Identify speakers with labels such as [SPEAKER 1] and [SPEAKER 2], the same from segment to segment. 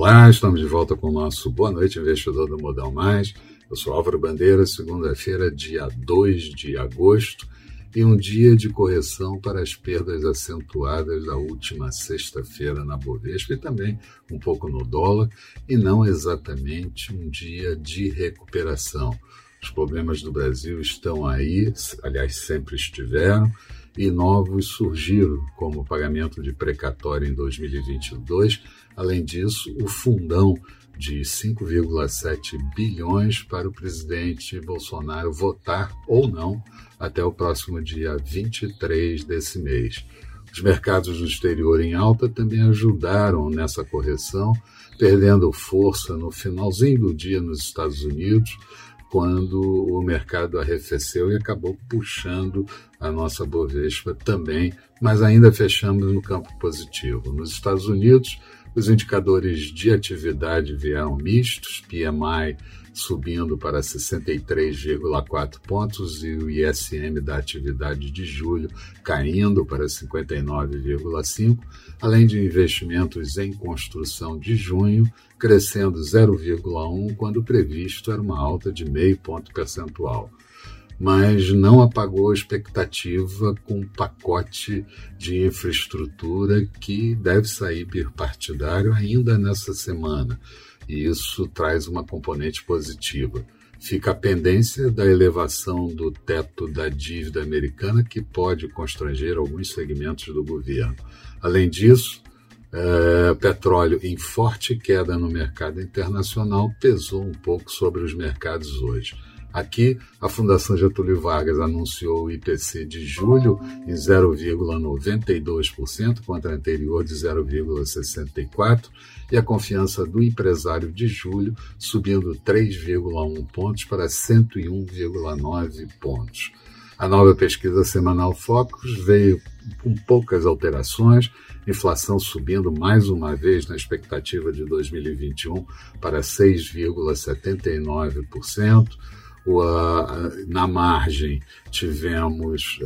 [SPEAKER 1] Olá, estamos de volta com o nosso Boa Noite Investidor do Modal Mais. Eu sou Álvaro Bandeira, segunda-feira, dia 2 de agosto, e um dia de correção para as perdas acentuadas da última sexta-feira na Bovespa e também um pouco no dólar, e não exatamente um dia de recuperação. Os problemas do Brasil estão aí, aliás, sempre estiveram, e novos surgiram, como o pagamento de precatório em 2022. Além disso, o fundão de 5,7 bilhões para o presidente Bolsonaro votar ou não até o próximo dia 23 desse mês. Os mercados do exterior em alta também ajudaram nessa correção, perdendo força no finalzinho do dia nos Estados Unidos, quando o mercado arrefeceu e acabou puxando a nossa Bovespa também, mas ainda fechamos no campo positivo. Nos Estados Unidos, os indicadores de atividade vieram mistos, PMI subindo para 63,4 pontos e o ISM da atividade de julho caindo para 59,5, além de investimentos em construção de junho crescendo 0,1 quando previsto era uma alta de meio ponto percentual mas não apagou a expectativa com um pacote de infraestrutura que deve sair bipartidário ainda nessa semana e isso traz uma componente positiva. Fica a pendência da elevação do teto da dívida americana, que pode constranger alguns segmentos do governo. Além disso, é, petróleo em forte queda no mercado internacional pesou um pouco sobre os mercados hoje. Aqui, a Fundação Getúlio Vargas anunciou o IPC de julho em 0,92% contra a anterior de 0,64% e a confiança do empresário de julho subindo 3,1 pontos para 101,9 pontos. A nova pesquisa semanal Focus veio com poucas alterações, inflação subindo mais uma vez na expectativa de 2021 para 6,79%. Na margem, tivemos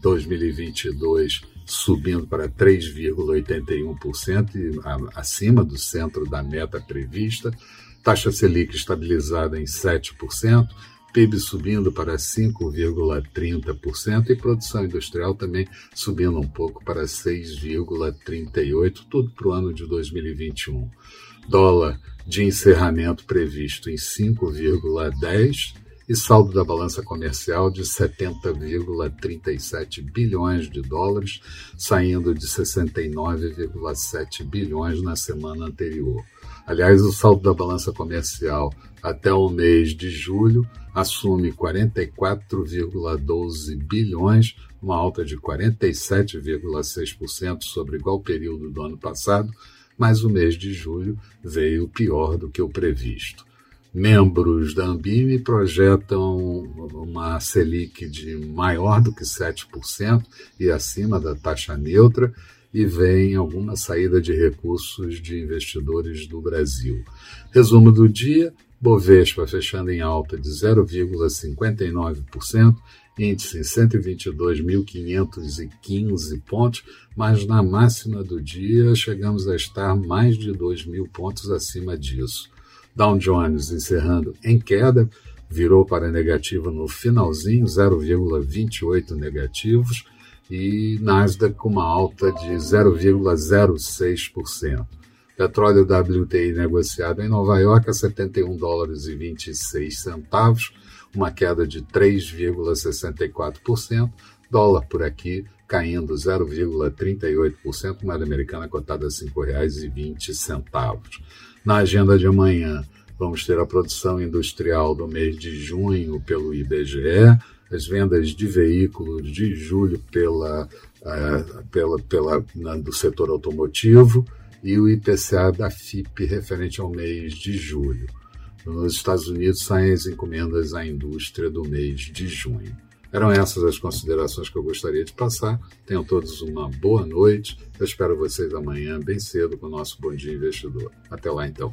[SPEAKER 1] 2022 eh, subindo para 3,81%, acima do centro da meta prevista, taxa Selic estabilizada em 7%, PIB subindo para 5,30% e produção industrial também subindo um pouco para 6,38%, tudo para o ano de 2021. Dólar de encerramento previsto em 5,10% e saldo da balança comercial de 70,37 bilhões de dólares, saindo de 69,7 bilhões na semana anterior. Aliás, o saldo da balança comercial até o mês de julho assume 44,12 bilhões, uma alta de 47,6% sobre igual período do ano passado, mas o mês de julho veio pior do que o previsto. Membros da Ambime projetam uma Selic de maior do que 7% e acima da taxa neutra e vem alguma saída de recursos de investidores do Brasil. Resumo do dia: Bovespa fechando em alta de 0,59%, índice em 122.515 pontos, mas na máxima do dia chegamos a estar mais de 2 mil pontos acima disso. Dow Jones encerrando em queda, virou para negativo no finalzinho, 0,28 negativos, e Nasdaq com uma alta de 0,06%. Petróleo WTI negociado em Nova York a 71 dólares e 26 centavos, uma queda de 3,64%. Dólar por aqui caindo 0,38%, moeda americana cotada a R$ 5,20. Na agenda de amanhã, vamos ter a produção industrial do mês de junho pelo IBGE, as vendas de veículos de julho pela, uh, pela, pela, na, do setor automotivo e o IPCA da FIP referente ao mês de julho. Nos Estados Unidos saem as encomendas à indústria do mês de junho. Eram essas as considerações que eu gostaria de passar. Tenham todos uma boa noite. Eu espero vocês amanhã, bem cedo, com o nosso Bom Dia Investidor. Até lá, então.